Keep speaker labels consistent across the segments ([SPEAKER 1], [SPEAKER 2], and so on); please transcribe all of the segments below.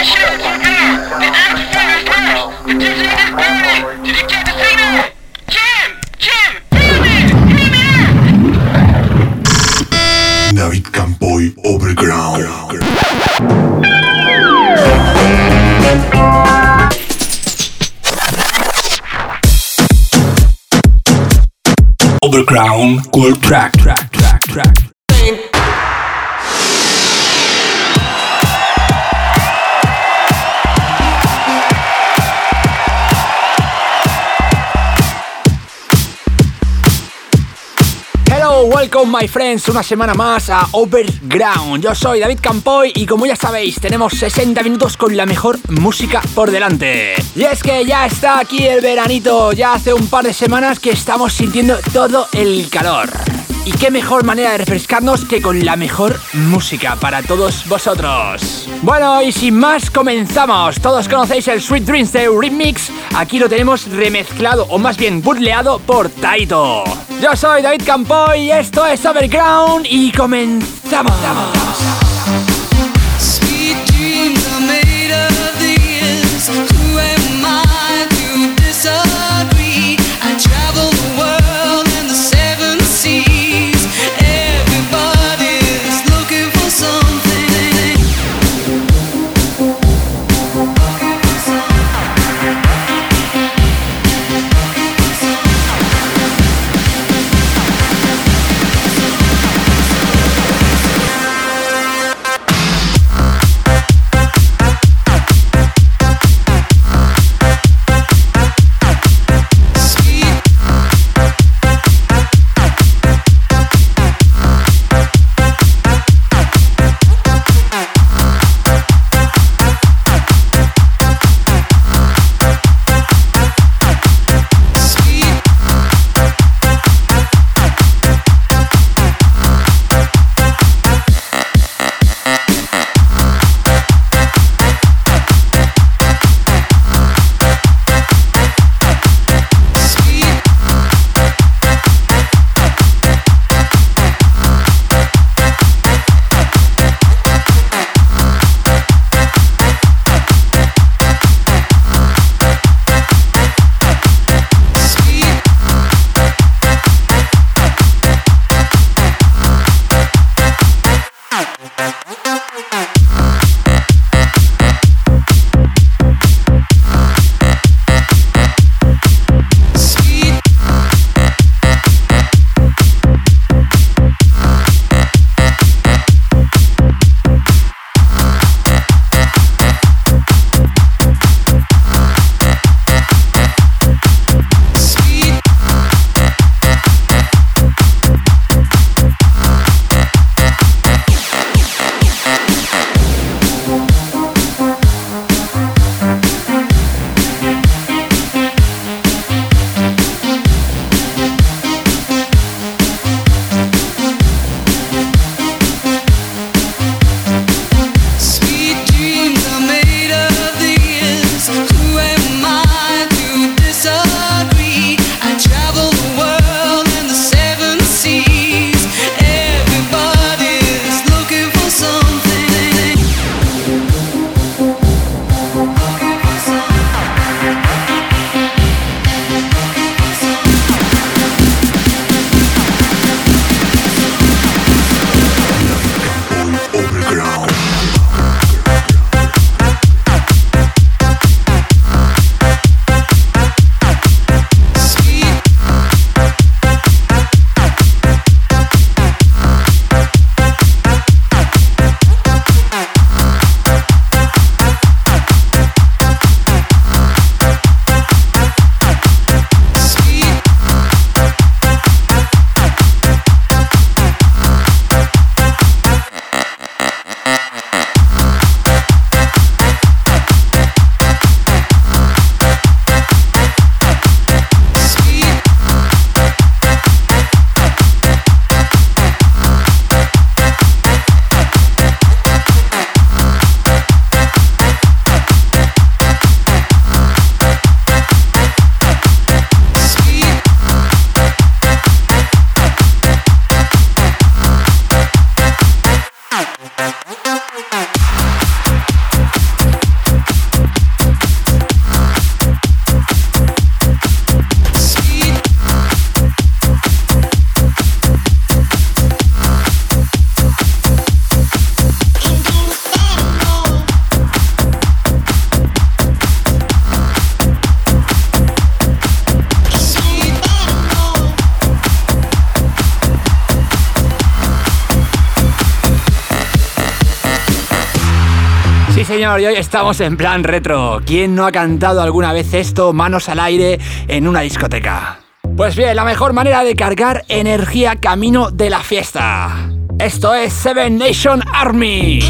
[SPEAKER 1] that shit was too bad.
[SPEAKER 2] Did Alex Ferris? The dude's in this. Did you get to see that? Jim! Jim! Damn it! Him overground.
[SPEAKER 3] Overground Cold
[SPEAKER 1] Track welcome my friends, una semana más a Overground. Yo soy David Campoy y como ya sabéis, tenemos 60 minutos con la mejor música por delante. Y es que ya está aquí el veranito, ya hace un par de semanas que estamos sintiendo todo el calor. Y qué mejor manera de refrescarnos que con la mejor música para todos vosotros. Bueno, y sin más, comenzamos. Todos conocéis el Sweet Dreams de Remix. Aquí lo tenemos remezclado, o más bien burleado por Taito. Yo soy David Campoy, esto es Overground y comenzamos.
[SPEAKER 4] Y hoy estamos en plan retro. ¿Quién no ha cantado alguna vez esto, manos al aire, en una discoteca? Pues bien, la mejor manera de cargar energía camino de la fiesta. Esto es Seven Nation Army.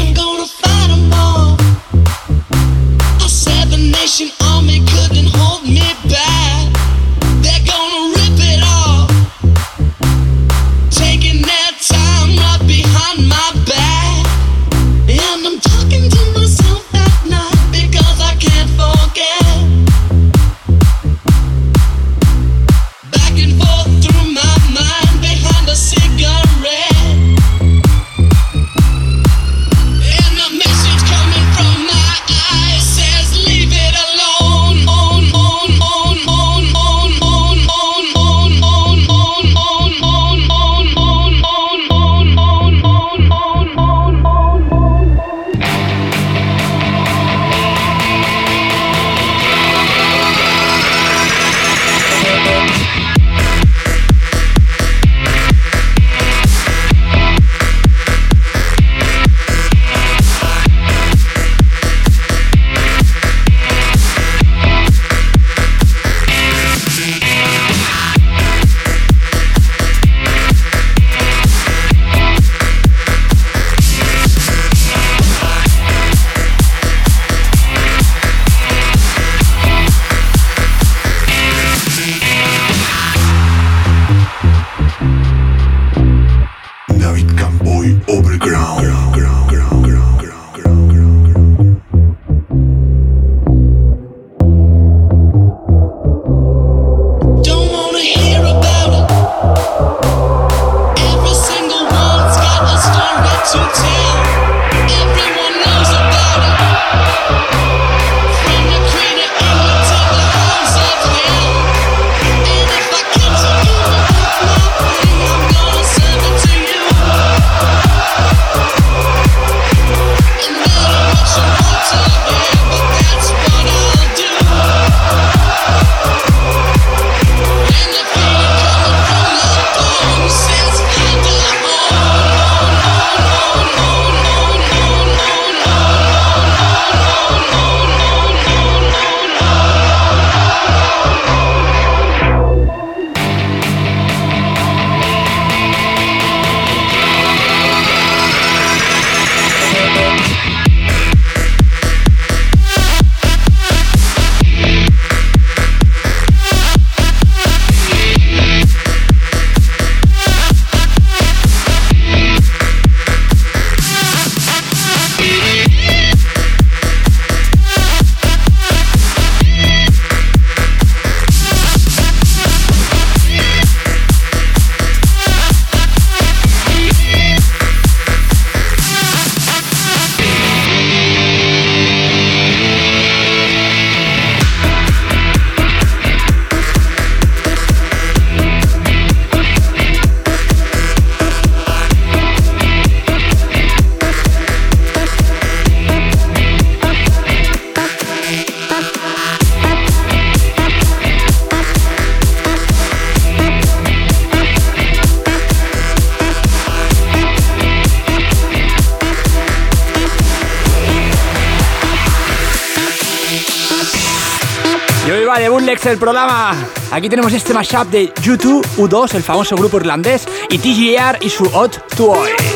[SPEAKER 4] El programa. Aquí tenemos este mashup de U2, U2, el famoso grupo irlandés, y TGR y su Hot Toy.
[SPEAKER 5] dancing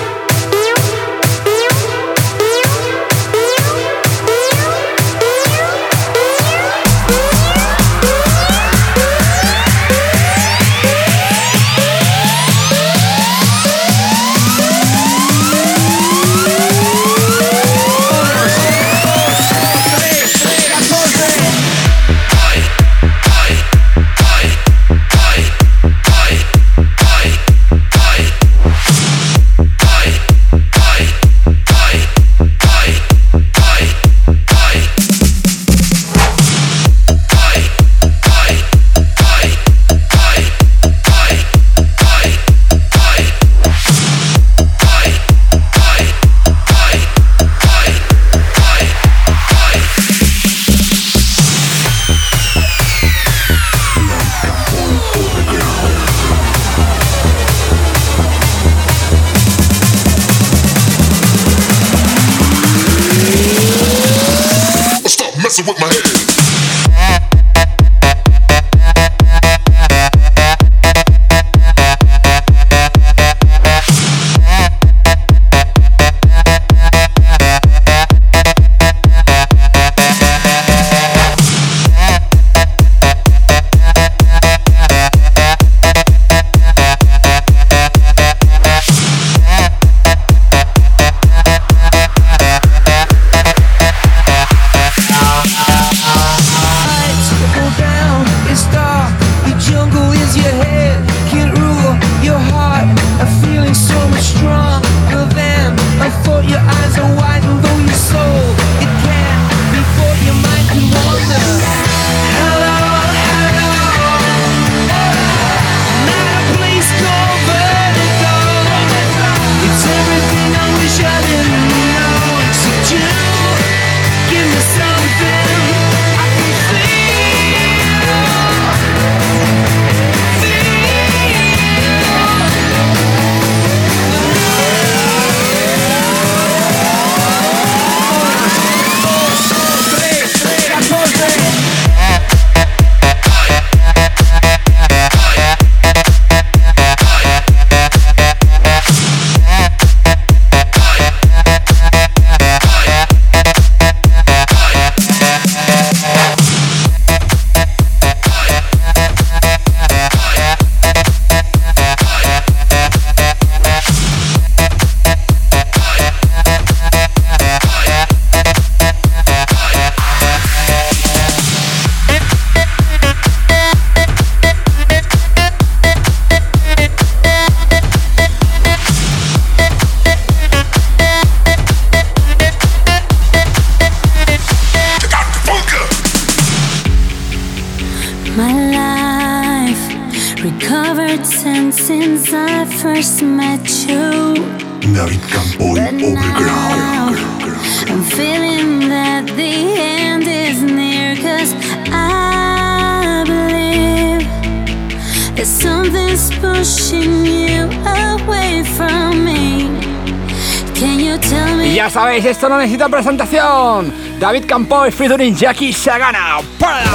[SPEAKER 6] esto no necesita presentación. David Campoy featuring Jackie Sagana.
[SPEAKER 7] But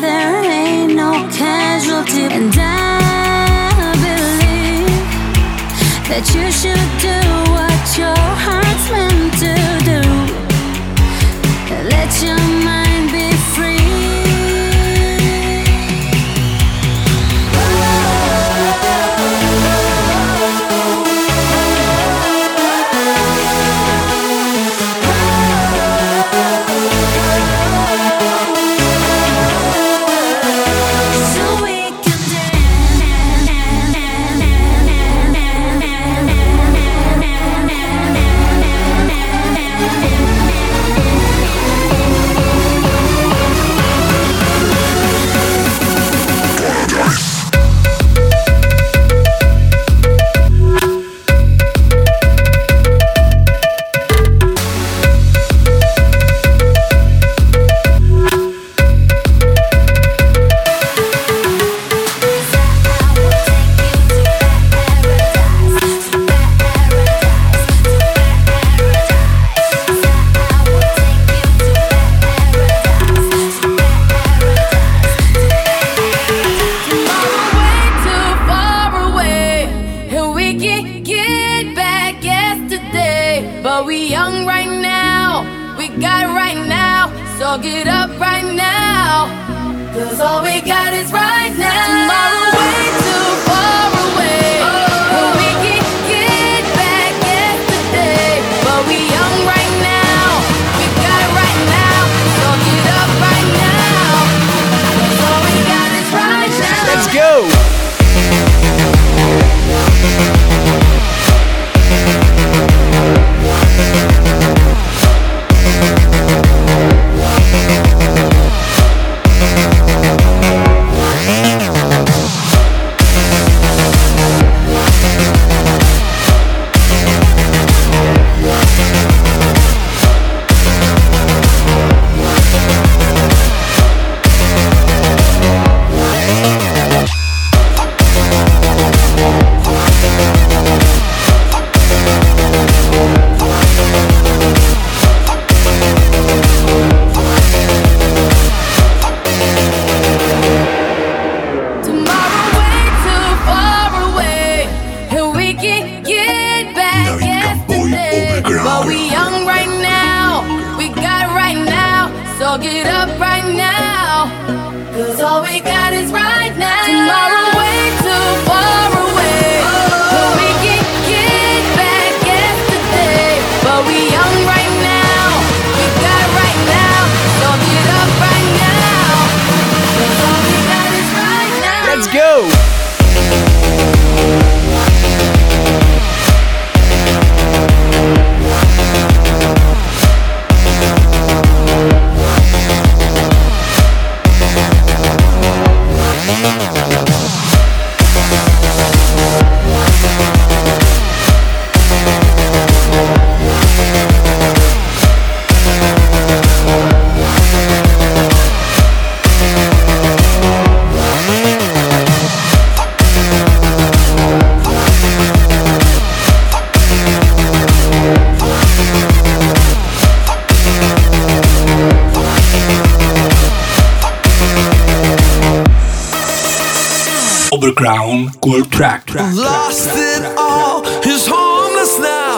[SPEAKER 7] there ain't no casualty. And I believe that you should do
[SPEAKER 8] what you're.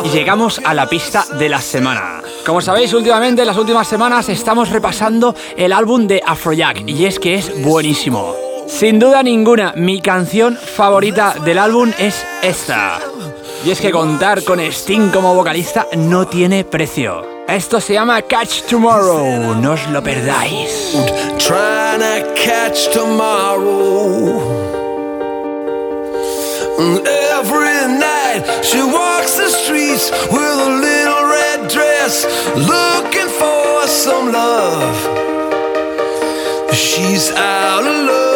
[SPEAKER 8] Y llegamos a la pista de la semana. Como sabéis, últimamente, en las últimas semanas, estamos repasando el álbum de Afrojack. Y es que es buenísimo. Sin duda ninguna, mi canción favorita del álbum es esta. Y es que contar con Sting como vocalista no tiene precio. Esto se llama Catch Tomorrow, no os lo perdáis.
[SPEAKER 9] catch tomorrow. Mm, every night she walks the streets with a little red dress, looking for some love. She's out of love.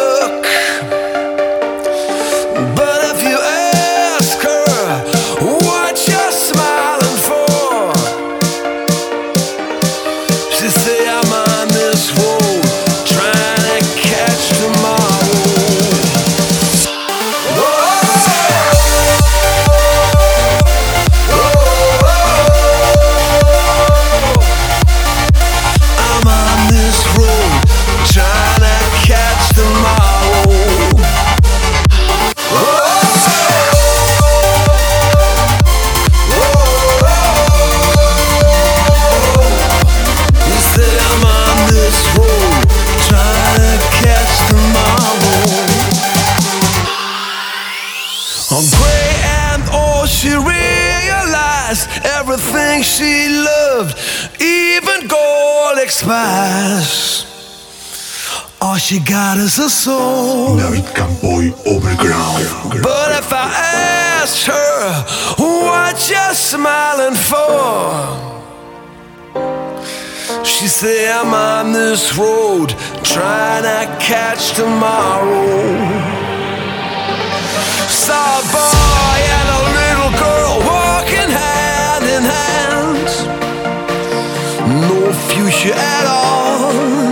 [SPEAKER 9] She got is a soul.
[SPEAKER 2] David Campoy Overground.
[SPEAKER 9] But if I asked her what you're smiling for, she say I'm on this road trying to catch tomorrow. Saw a boy and a use you at all.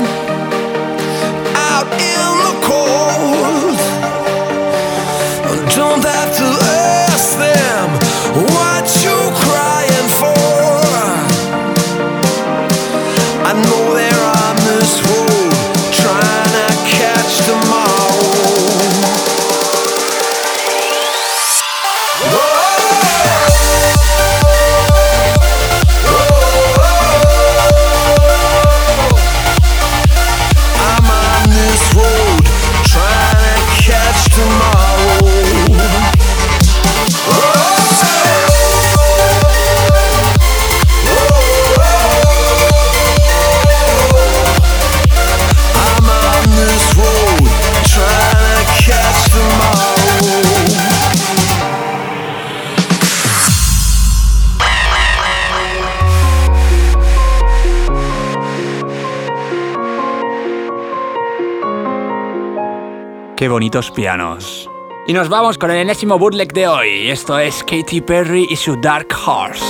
[SPEAKER 1] Qué bonitos pianos. Y nos vamos con el enésimo bootleg de hoy. Esto es Katy Perry y su Dark Horse.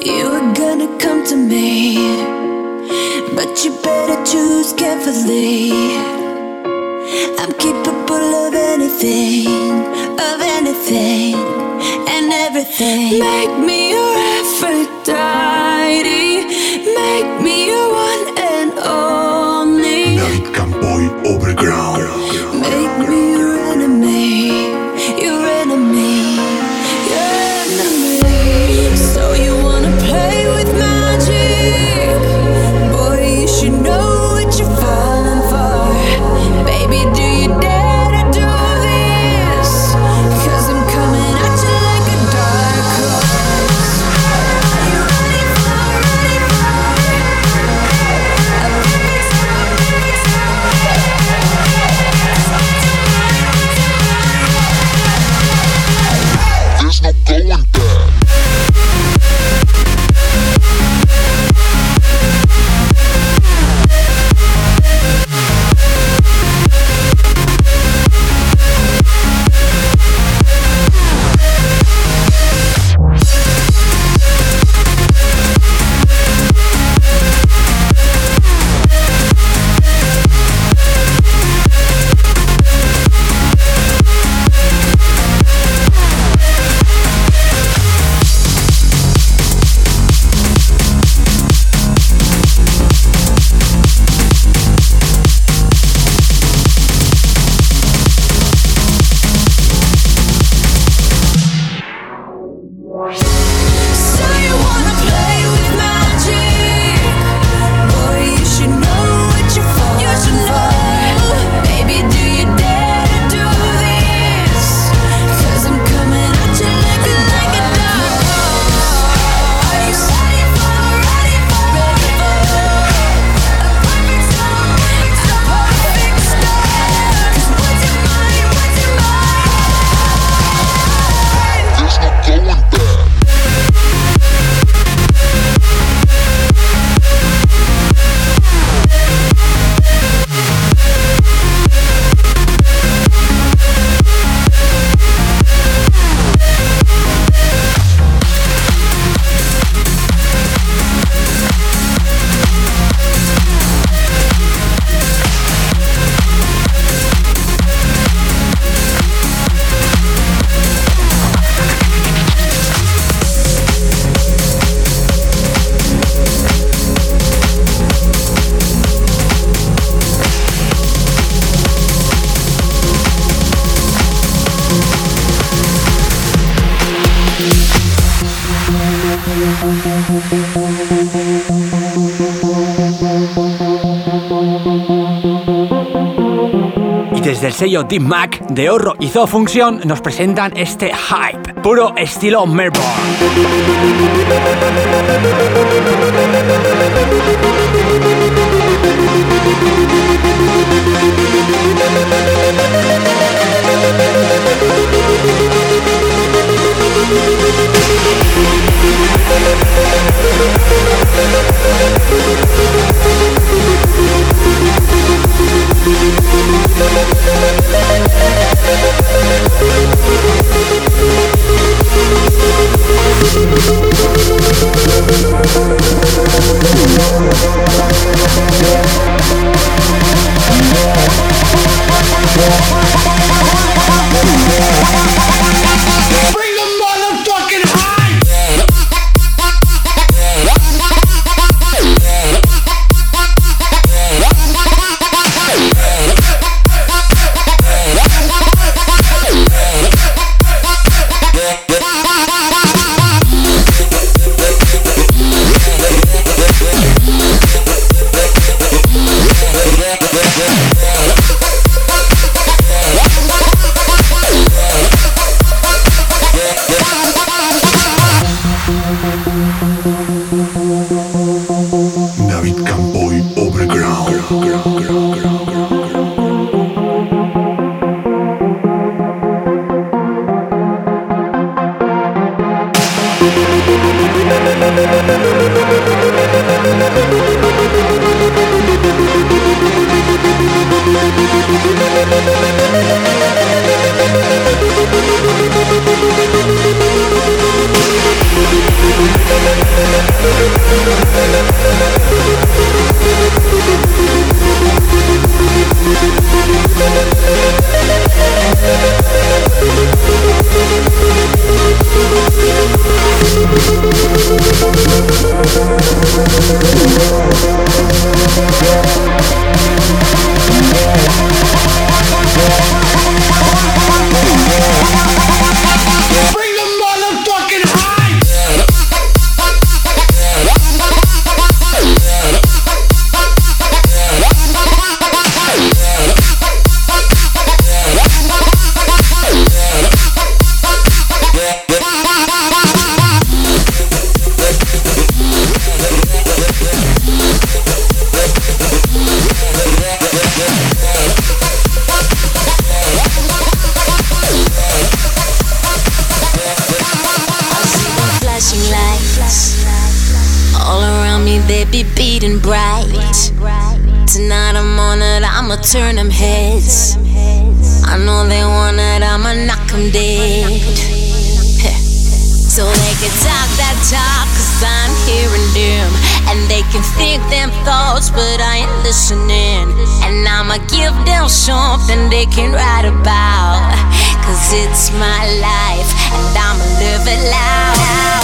[SPEAKER 5] You gonna come to me, but you better choose carefully. I'm capable of anything, of anything, and everything. Make me your Aphrodite.
[SPEAKER 1] sello Deep Mac de Horro y Función nos presentan este hype, puro estilo Melbourne.
[SPEAKER 10] Free! be beating bright. Tonight I'm on it, I'ma turn them heads. I know they want it, I'ma knock them dead. so they can talk that talk, cause I'm hearing them. And they can think them thoughts, but I ain't listening. And I'ma give them something they can write about. Cause it's my life, and I'ma live it loud.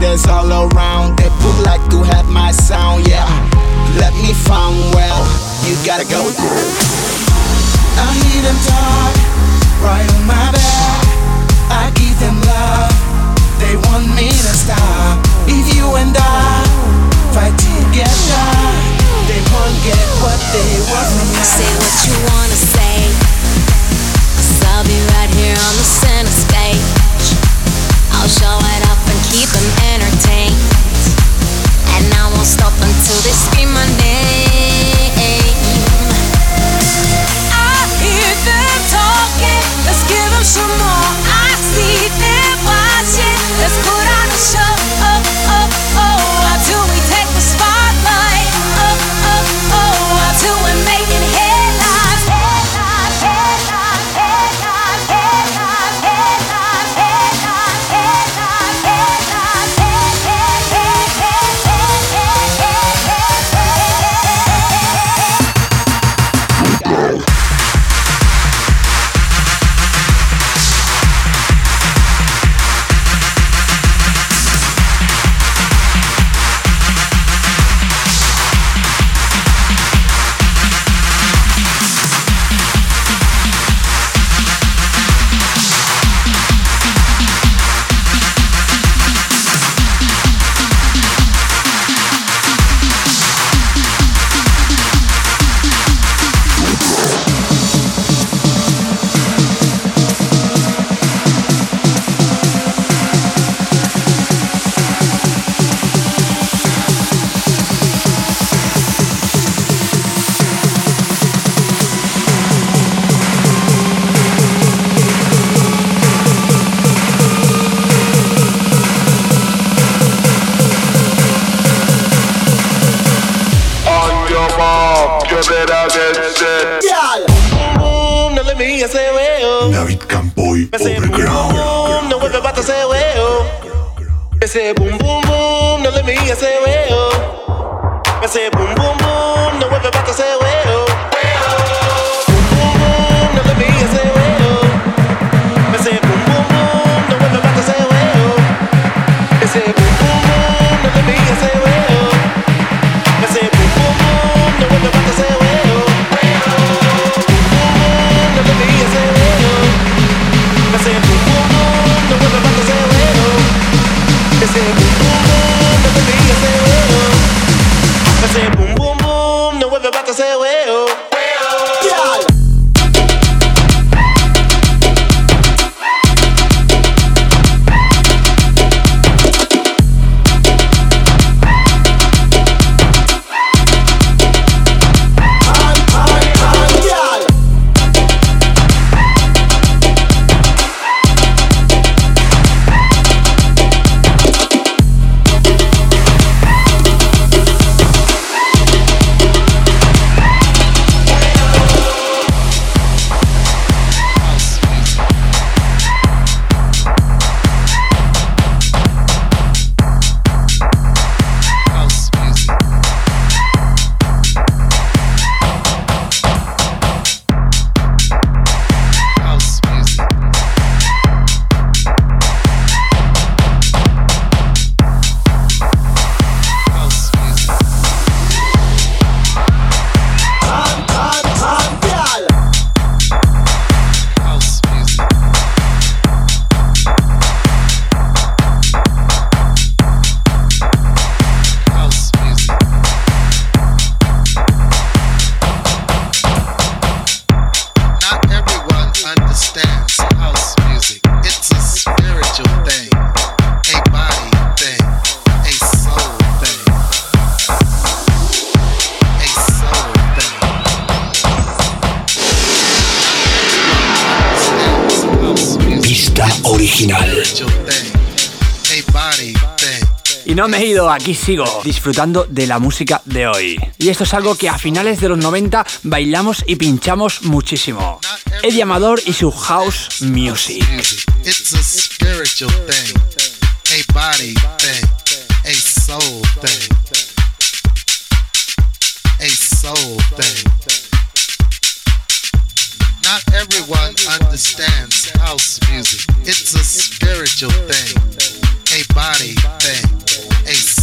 [SPEAKER 11] haters all around. They book like to have my sound, yeah. Let me find well, you gotta go down. I hear them talk, right on my back. I give them love, they want me to stop. If you and I fight together, they won't get what they want from us.
[SPEAKER 10] Say what you wanna say, i I'll be right here on the center stage. I'll show it up and keep them entertained. And I won't stop until they scream my name. I hear them talking, let's give some more. I see them watching, let's put on a show.
[SPEAKER 1] Ido, aquí sigo, disfrutando de la música de hoy. Y esto es algo que a finales de los 90 bailamos y pinchamos muchísimo. Eddie Amador y su house music.
[SPEAKER 12] It's a spiritual thing, a body thing, a soul thing, a soul thing. Not everyone understands house music. It's a spiritual thing, a body thing,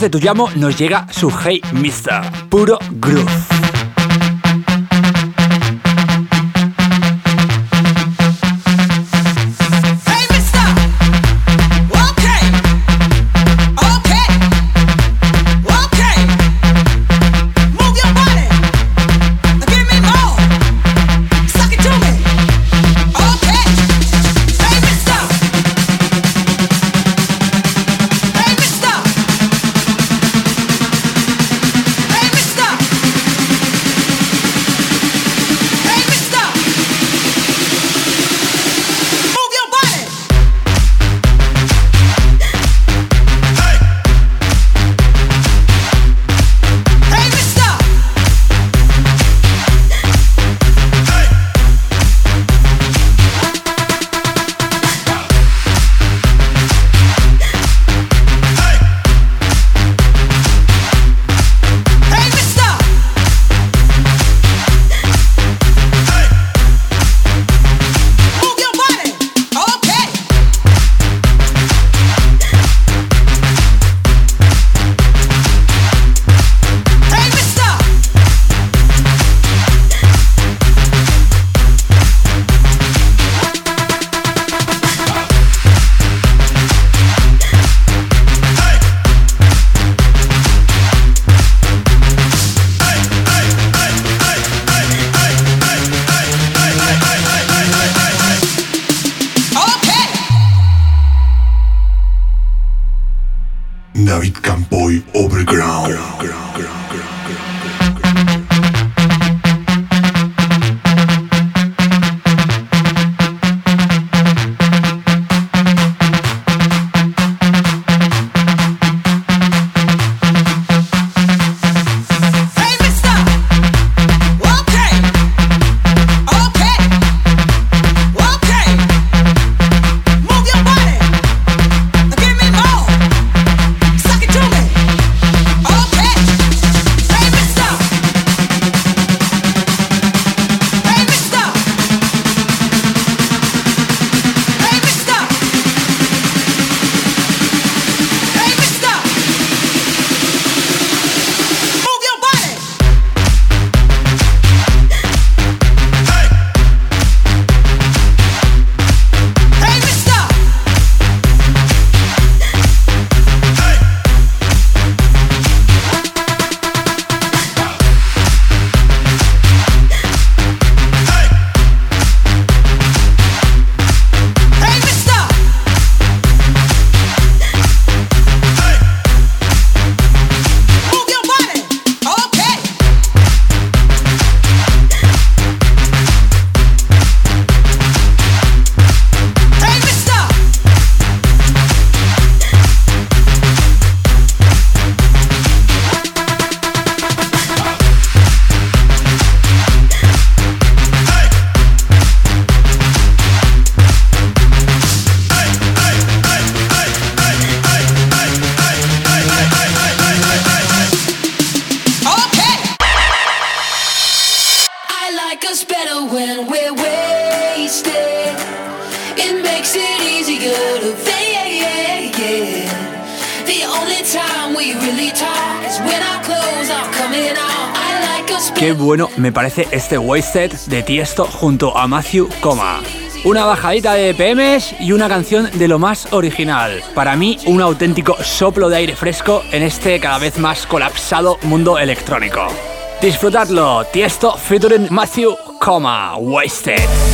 [SPEAKER 5] de de Tuyamo nos llega su Hey Mister, puro groove. Me parece este Wasted de Tiesto junto a Matthew Coma. Una bajadita de PMs y una canción de lo más original. Para mí, un auténtico soplo de aire fresco en este cada vez más colapsado mundo electrónico. Disfrutadlo, Tiesto featuring Matthew Coma, Wasted.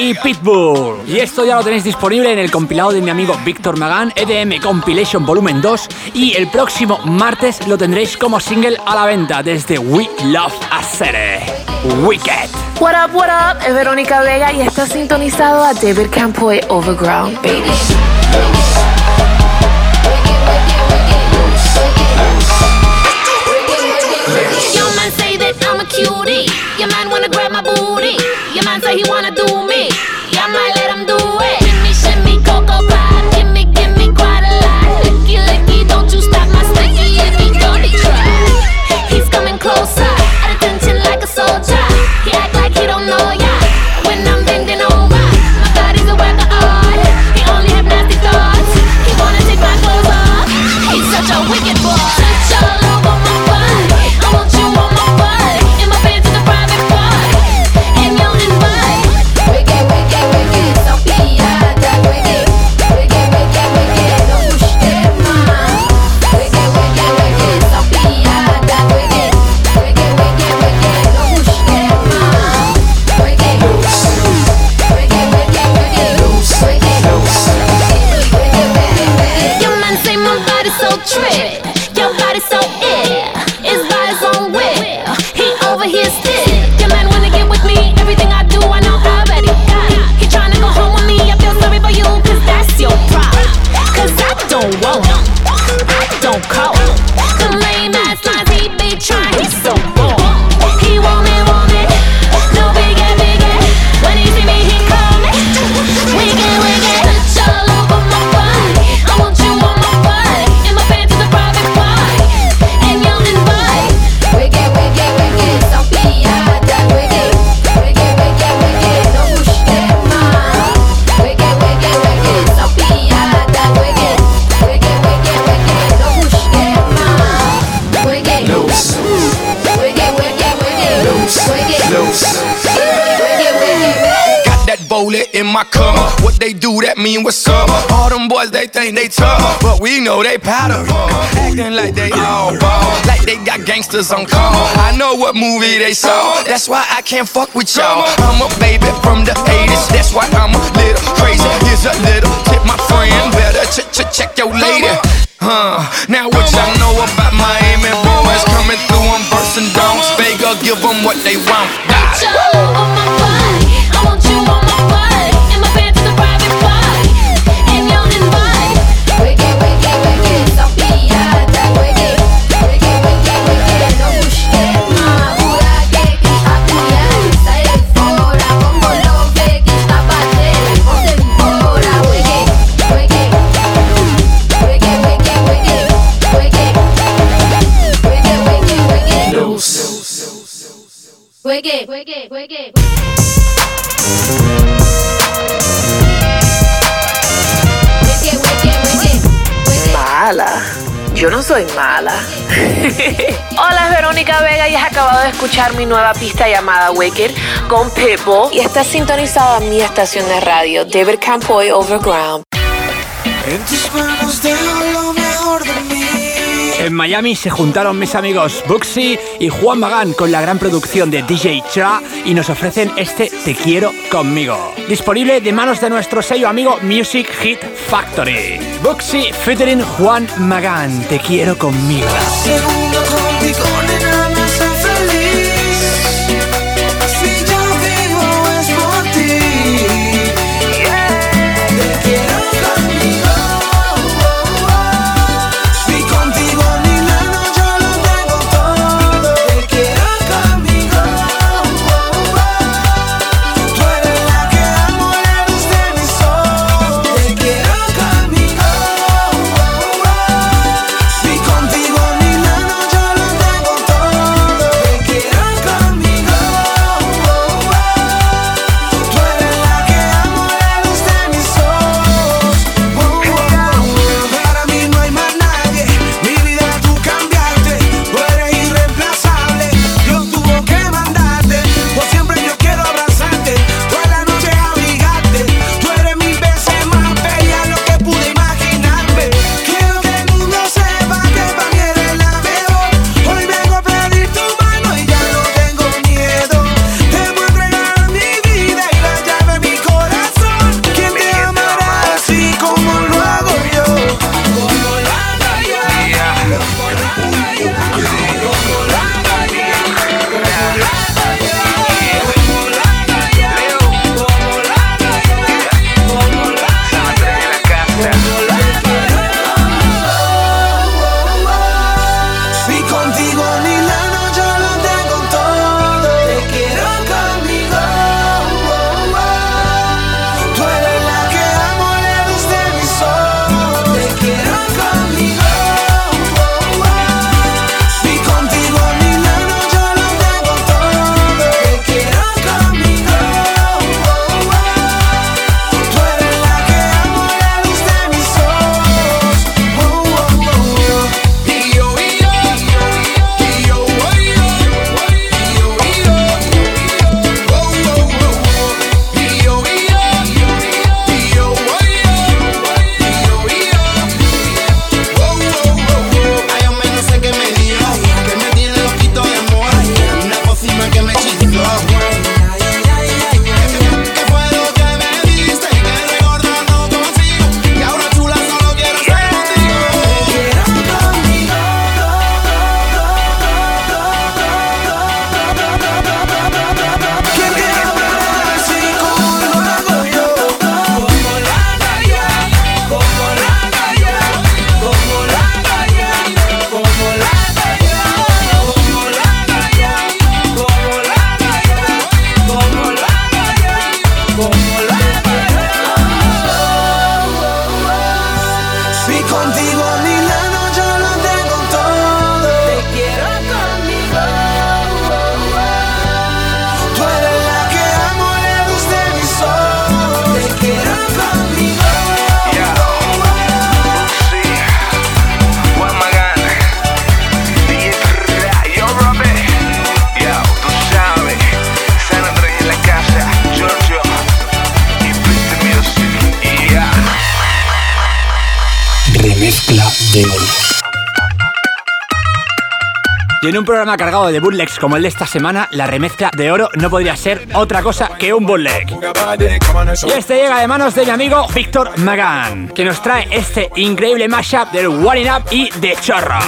[SPEAKER 1] Y Pitbull. Y esto ya lo tenéis disponible en el compilado de mi amigo Víctor Magán, EDM Compilation Volumen 2. Y el próximo martes lo tendréis como single a la venta desde We Love Acere. Wicked.
[SPEAKER 13] What up, what up? Es Verónica Vega y está sintonizado a David Campoy Overground, baby.
[SPEAKER 8] Your man say that I'm a cutie. Your man wanna grab my booty. Your man say he wanna do me.
[SPEAKER 14] They do, that mean what's up. All them boys, they think they tough, but we know they powder. Acting like they all ball, like they got gangsters on call. I know what movie they saw, that's why I can't fuck with y'all. I'm a baby from the 80s, that's why I'm a little crazy. Here's a little tip, my friend, better ch ch check your lady. Huh, now what y'all know about Miami boys coming through on bursting donks? Vega, give them what they want.
[SPEAKER 8] Touch
[SPEAKER 13] Mala. Yo no soy mala. Hola, es Verónica Vega y has acabado de escuchar mi nueva pista llamada Wicked con Pitbull y estás sintonizado a mi estación de radio, David Campoy Overground.
[SPEAKER 9] En tus manos de.
[SPEAKER 1] En Miami se juntaron mis amigos Buxy y Juan Magán con la gran producción de DJ Cha y nos ofrecen este Te quiero conmigo. Disponible de manos de nuestro sello amigo Music Hit Factory. Buxy featuring Juan Magán, Te quiero conmigo. Programa cargado de bootlegs como el de esta semana, la remezcla de oro no podría ser otra cosa que un bootleg. Y este llega de manos de mi amigo Víctor Magan, que nos trae este increíble mashup del One Up y de Chorro.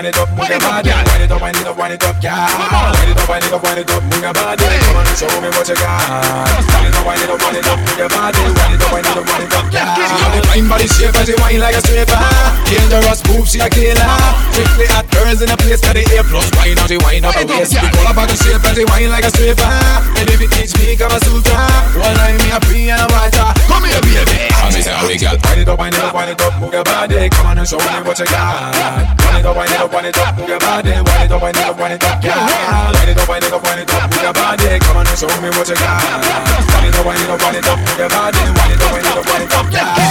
[SPEAKER 15] Wind it up, wind it up, move your it up, body. Wind it up, wind it up, wind it up, yeah. Wind it up, wind it up, wind it up, move your body. Come on show me what you got. Wind it up, wind it up, wind it up, move your body. Wind it up, wind it up, wind it up, yeah. The fine body shape as you wine like a stripper. Dangerous move, she a killer. Strictly hot girls in a place that the A plus. Wine out, she up the
[SPEAKER 16] Wind up,
[SPEAKER 15] waist.
[SPEAKER 16] girl.
[SPEAKER 15] Pull up the shape as you wine like a stripper. And if it teach me, come a suitor. One eye me a free and a writer. Come here, baby. And me say, how we got. Wind it up, wind it up, wind it up, move your body. Come on and show me what you got. Wind it up, wind it up, wind it up, move your body. Wind it up, wind it up, wind it up, yeah. Wind it up, wind it up, wind it up, move your body. Come on and show me what you got. Wind it up, wind it up, wind it up, move your body. Wind it up, wind it up, wind it up, yeah.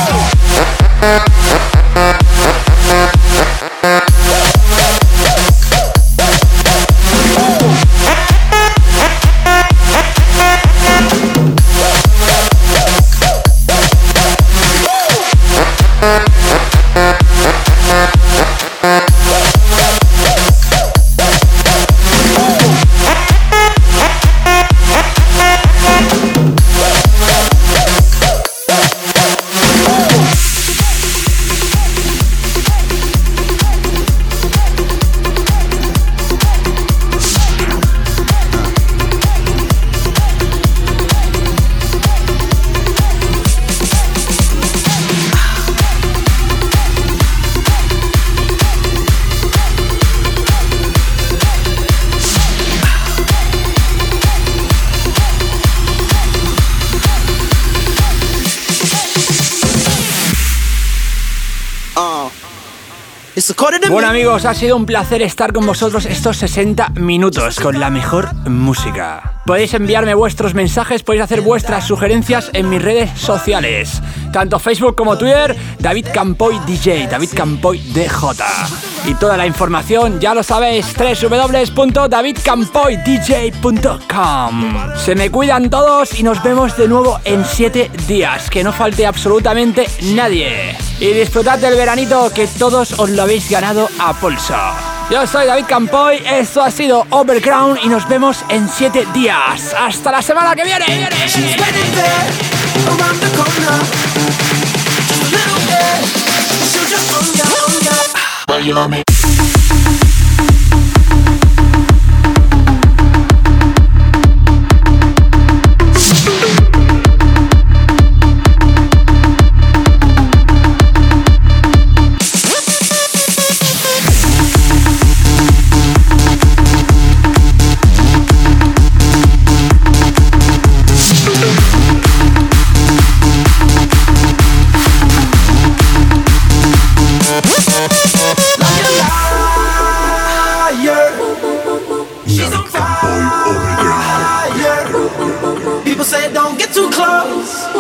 [SPEAKER 1] Bueno amigos, ha sido un placer estar con vosotros estos 60 minutos con la mejor música. Podéis enviarme vuestros mensajes, podéis hacer vuestras sugerencias en mis redes sociales, tanto Facebook como Twitter, David Campoy DJ, David Campoy DJ. Y toda la información, ya lo sabéis, www.davidcampoydj.com. Se me cuidan todos y nos vemos de nuevo en 7 días, que no falte absolutamente nadie. Y disfrutad del veranito que todos os lo habéis ganado a pulso. Yo soy David Campoy, esto ha sido Overground y nos vemos en 7 días. Hasta la semana que viene.
[SPEAKER 4] you're.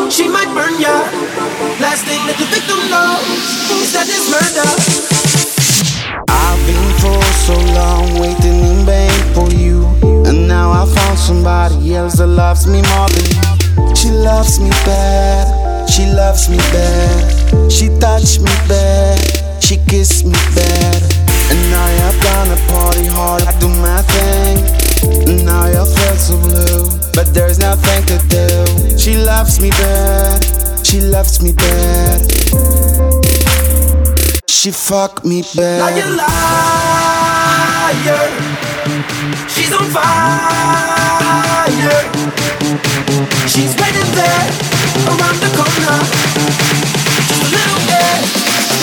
[SPEAKER 4] She might burn ya. Last thing that the victim knows is that it's murder.
[SPEAKER 11] I've been for so long waiting in vain for you. And now I found somebody else that loves me more than you. She loves me bad, she loves me bad. She touched me bad, she kissed me bad. And now I've gonna party hard, I do my thing. Now you feel so blue, but there's nothing to do. She loves me bad, she loves me bad. She fucked me bad.
[SPEAKER 4] Now you liar. She's on fire. She's waiting there around the corner. Just
[SPEAKER 9] a
[SPEAKER 4] little bit.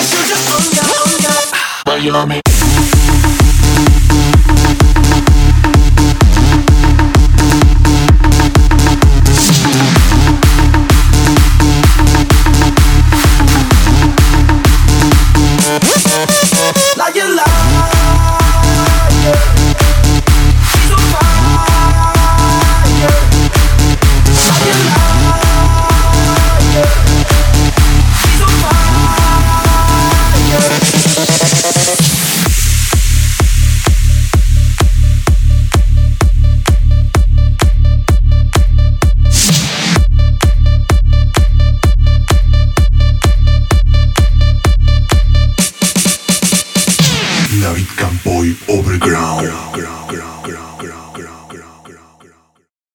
[SPEAKER 4] She'll just on ya, on ya. But you know
[SPEAKER 9] me.